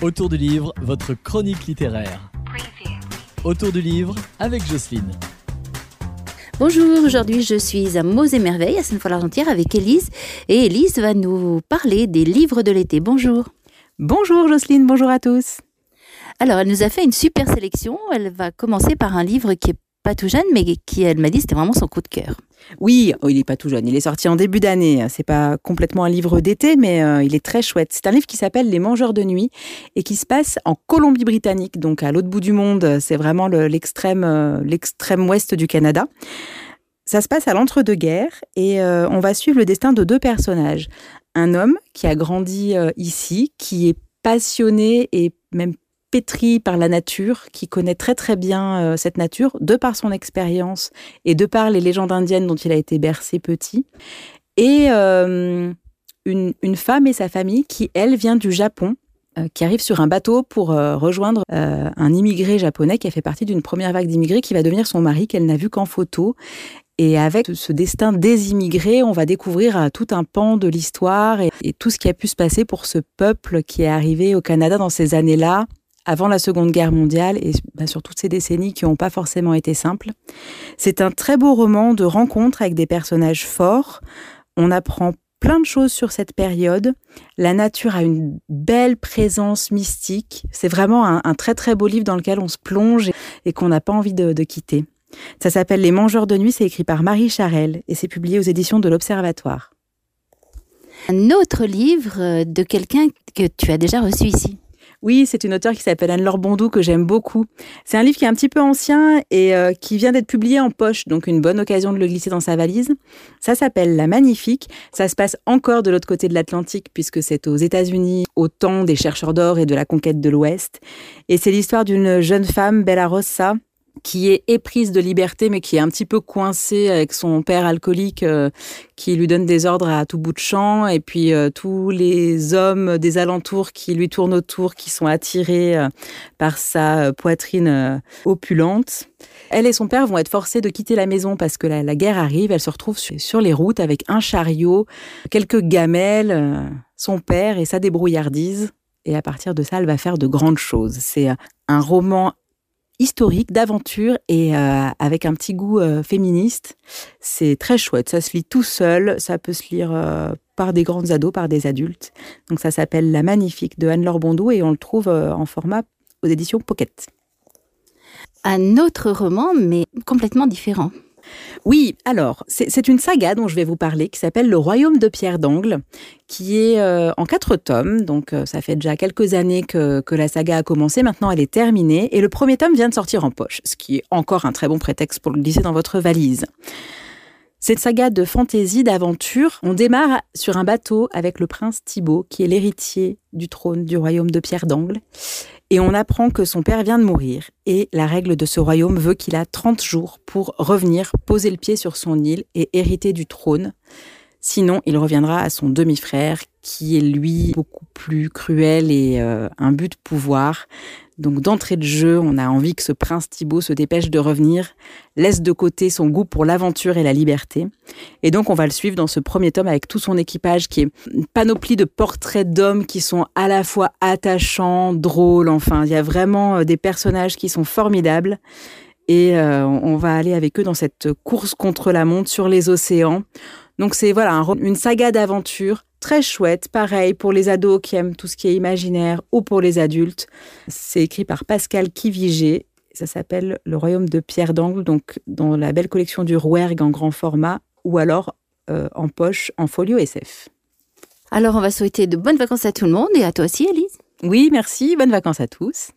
Autour du livre, votre chronique littéraire. Autour du livre avec Jocelyne. Bonjour, aujourd'hui je suis à Mose et Merveille à Sainte-Foy-l'Argentière avec Élise et Élise va nous parler des livres de l'été. Bonjour. Bonjour Jocelyne, bonjour à tous. Alors elle nous a fait une super sélection. Elle va commencer par un livre qui est pas tout jeune mais qui elle m'a dit c'était vraiment son coup de cœur. Oui, oh, il n'est pas tout jeune. Il est sorti en début d'année. C'est pas complètement un livre d'été, mais euh, il est très chouette. C'est un livre qui s'appelle Les Mangeurs de nuit et qui se passe en Colombie-Britannique, donc à l'autre bout du monde. C'est vraiment l'extrême, euh, l'extrême ouest du Canada. Ça se passe à l'entre-deux-guerres et euh, on va suivre le destin de deux personnages. Un homme qui a grandi ici, qui est passionné et même pétri par la nature, qui connaît très très bien euh, cette nature, de par son expérience et de par les légendes indiennes dont il a été bercé petit. Et euh, une, une, femme et sa famille qui, elle, vient du Japon, euh, qui arrive sur un bateau pour rejoindre un immigré japonais qui a fait partie d'une première vague d'immigrés qui va devenir son mari, qu'elle n'a vu qu'en photo. Et avec ce destin des immigrés, on va découvrir tout un pan de l'histoire et, et, tout ce qui a pu se passer pour ce peuple qui est arrivé au Canada dans ces années-là, avant la Seconde Guerre mondiale et bah, sur toutes ces décennies qui n'ont pas forcément été simples. C'est un très beau roman de rencontre avec des personnages forts. On apprend plein de choses sur cette période. La nature a une belle présence mystique. C'est vraiment un, très très beau livre dans lequel on se plonge et, qu'on n'a pas envie de, de quitter. Ça s'appelle Les Mangeurs de nuit, c'est écrit par Marie Charel et c'est publié aux éditions de l'Observatoire. Un autre livre de quelqu'un que tu as déjà reçu ici. Oui, c'est une auteure qui s'appelle Anne-Laure Bondou que j'aime beaucoup. C'est un livre qui est un petit peu ancien et euh, qui vient d'être publié en poche, donc une bonne occasion de le glisser dans sa valise. Ça s'appelle La Magnifique. Ça se passe encore de l'autre côté de l'Atlantique puisque c'est aux États-Unis au temps des chercheurs d'or et de la conquête de l'Ouest. Et c'est l'histoire d'une jeune femme, Bella Rossa, qui est éprise de liberté, mais qui est un petit peu coincée avec son père alcoolique euh, qui lui donne des ordres à tout bout de champ, et puis euh, tous les hommes des alentours qui lui tournent autour, qui sont attirés euh, par sa poitrine opulente. Elle et son père vont être forcés de quitter la maison parce que la, guerre arrive. Elle se retrouve sur, les routes avec un chariot, quelques gamelles, son père et sa débrouillardise. Et à partir de ça, elle va faire de grandes choses. C'est un roman historique, d'aventure et euh, avec un petit goût euh, féministe. C'est très chouette. Ça se lit tout seul. Ça peut se lire euh, par des grandes ados, par des adultes. Donc ça s'appelle La Magnifique de Anne-Laure Bondou et on le trouve en format aux éditions Pocket. Un autre roman, mais complètement différent. Oui, alors, c'est une saga dont je vais vous parler qui s'appelle Le Royaume de Pierre d'Angle, qui est euh, en quatre tomes. Donc, euh, ça fait déjà quelques années que, que, la saga a commencé. Maintenant, elle est terminée. Et le premier tome vient de sortir en poche, ce qui est encore un très bon prétexte pour le glisser dans votre valise. Cette saga de fantaisie, d'aventure, on démarre sur un bateau avec le prince Thibaut, qui est l'héritier du trône du royaume de Pierre d'Angle. Et on apprend que son père vient de mourir. Et la règle de ce royaume veut qu'il a 30 jours pour revenir, poser le pied sur son île et hériter du trône. Sinon, il reviendra à son demi-frère, qui est lui beaucoup plus cruel et euh, un but de pouvoir. Donc d'entrée de jeu, on a envie que ce prince Thibaut se dépêche de revenir, laisse de côté son goût pour l'aventure et la liberté. Et donc on va le suivre dans ce premier tome avec tout son équipage qui est une panoplie de portraits d'hommes qui sont à la fois attachants, drôles, enfin il y a vraiment euh, des personnages qui sont formidables. Et euh, on va aller avec eux dans cette course contre la montre sur les océans. Donc c'est voilà une saga d'aventure très chouette, pareil pour les ados qui aiment tout ce qui est imaginaire ou pour les adultes. C'est écrit par Pascal Kivigé. Ça s'appelle Le Royaume de Pierre d'Angle, donc dans la belle collection du Rouergue en grand format ou alors euh, en poche en folio SF. Alors on va souhaiter de bonnes vacances à tout le monde et à toi aussi Elise. Oui, merci, bonnes vacances à tous.